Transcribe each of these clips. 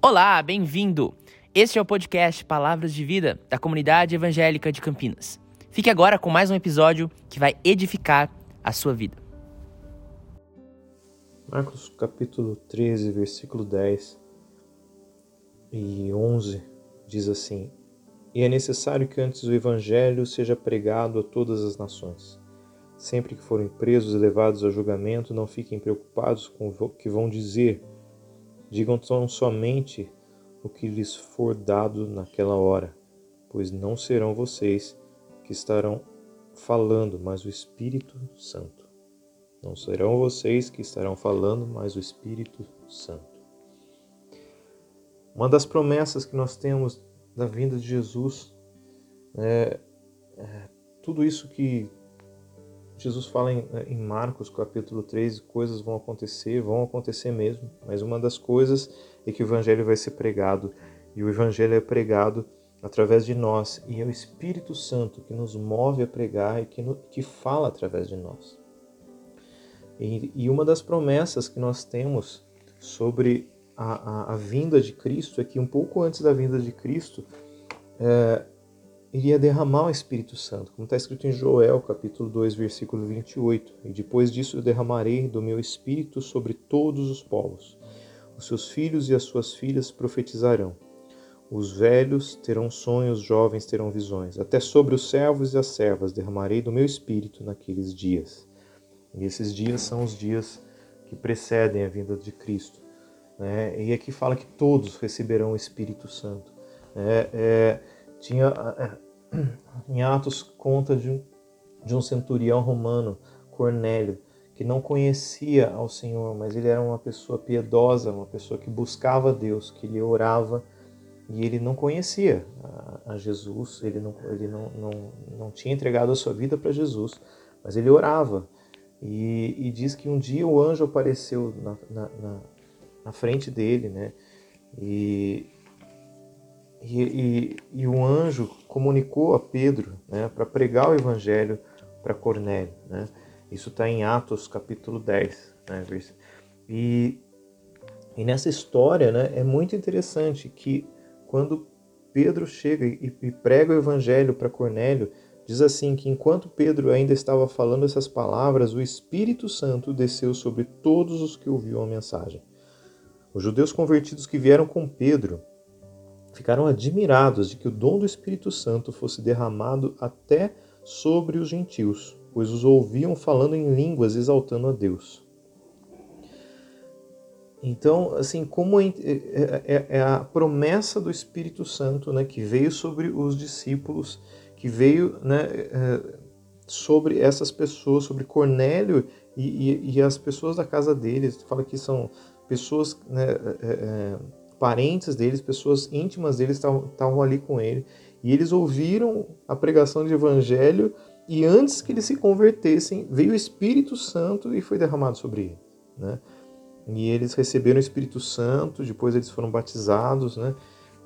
Olá, bem-vindo! Este é o podcast Palavras de Vida da Comunidade Evangélica de Campinas. Fique agora com mais um episódio que vai edificar a sua vida. Marcos capítulo 13, versículo 10 e 11 diz assim: E é necessário que antes o evangelho seja pregado a todas as nações. Sempre que forem presos e levados a julgamento, não fiquem preocupados com o que vão dizer. Digam tão somente o que lhes for dado naquela hora, pois não serão vocês que estarão falando, mas o Espírito Santo. Não serão vocês que estarão falando, mas o Espírito Santo. Uma das promessas que nós temos da vinda de Jesus é, é tudo isso que Jesus fala em, em, Marcos capítulo 13, coisas vão acontecer, vão acontecer mesmo, mas uma das coisas é que o evangelho vai ser pregado, e o evangelho é pregado através de nós, e é o Espírito Santo que nos move a pregar e que, no, que fala através de nós. E, e, uma das promessas que nós temos sobre a, a, a, vinda de Cristo é que um pouco antes da vinda de Cristo, é, iria derramar o Espírito Santo, como está escrito em Joel, capítulo 2, versículo 28. E depois disso eu derramarei do meu Espírito sobre todos os povos. Os seus filhos e as suas filhas profetizarão. Os velhos terão sonhos, os jovens terão visões. Até sobre os servos e as servas derramarei do meu Espírito naqueles dias. E esses dias são os dias que precedem a vinda de Cristo. Né? E aqui fala que todos receberão o Espírito Santo. É, é, tinha é, em Atos conta de um, de um centurião romano, Cornélio, que não conhecia ao Senhor, mas ele era uma pessoa piedosa, uma pessoa que buscava Deus, que ele orava e ele não conhecia a, a Jesus, ele, não, ele não, não, não tinha entregado a sua vida para Jesus, mas ele orava. E, e, diz que um dia o anjo apareceu na, na, na, na frente dele, né? E, e, e, e o anjo comunicou a Pedro né, para pregar o evangelho para Cornélio. Né? Isso está em Atos capítulo 10. Né, e, e nessa história né, é muito interessante que quando Pedro chega e, e prega o evangelho para Cornélio, diz assim que enquanto Pedro ainda estava falando essas palavras, o Espírito Santo desceu sobre todos os que ouviam a mensagem. Os judeus convertidos que vieram com Pedro ficaram admirados de que o dom do Espírito Santo fosse derramado até sobre os gentios, pois os ouviam falando em línguas exaltando a Deus. Então, assim, como é, é, é, a promessa do Espírito Santo, né, que veio sobre os discípulos, que veio, né, é, sobre essas pessoas, sobre Cornélio e, e, e, as pessoas da casa deles, fala que são pessoas, né, parentes deles, pessoas íntimas deles estavam ali com ele. E eles ouviram a pregação de evangelho e antes que eles se convertessem, veio o Espírito Santo e foi derramado sobre ele, né? E eles receberam o Espírito Santo, depois eles foram batizados, né?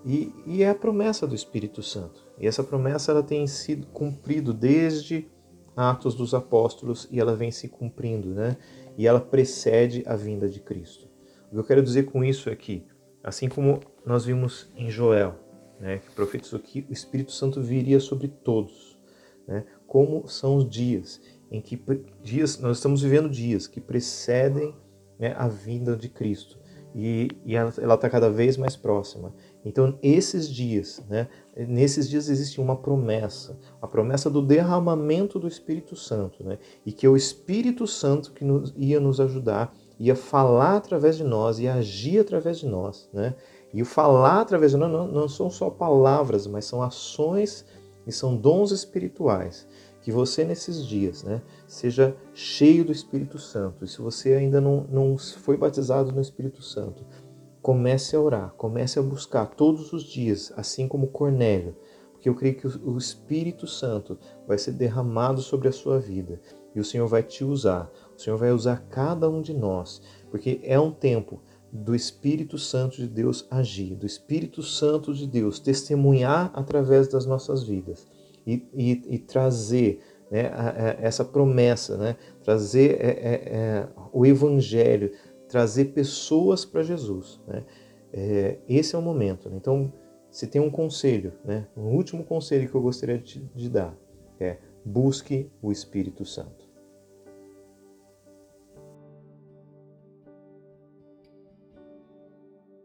E, e é a promessa do Espírito Santo. E essa promessa ela tem sido cumprido desde Atos dos Apóstolos e ela vem se cumprindo, né? E ela precede a vinda de Cristo. O que eu quero dizer com isso é que Assim como nós vimos em Joel, né, que profetizou que o Espírito Santo viria sobre todos. Né, como são os dias em que dias nós estamos vivendo dias que precedem né, a vinda de Cristo e, e ela está cada vez mais próxima. Então, esses dias, né, nesses dias existe uma promessa, a promessa do derramamento do Espírito Santo, né, e que é o Espírito Santo que nos, ia nos ajudar ia falar através de nós, ia agir através de nós, né? E o falar através de nós não, não são só palavras, mas são ações e são dons espirituais. Que você nesses dias, né, seja cheio do Espírito Santo. E se você ainda não, não foi batizado no Espírito Santo, comece a orar, comece a buscar todos os dias, assim como Cornélio, porque eu creio que o Espírito Santo vai ser derramado sobre a sua vida e o Senhor vai te usar. O Senhor vai usar cada um de nós, porque é um tempo do Espírito Santo de Deus agir, do Espírito Santo de Deus testemunhar através das nossas vidas e, e, e trazer né, essa promessa, né, trazer é, é, é, o Evangelho, trazer pessoas para Jesus. Né? é, esse é o momento. Né? Então, se tem um conselho, né? um último conselho que eu gostaria de, de dar é busque o Espírito Santo.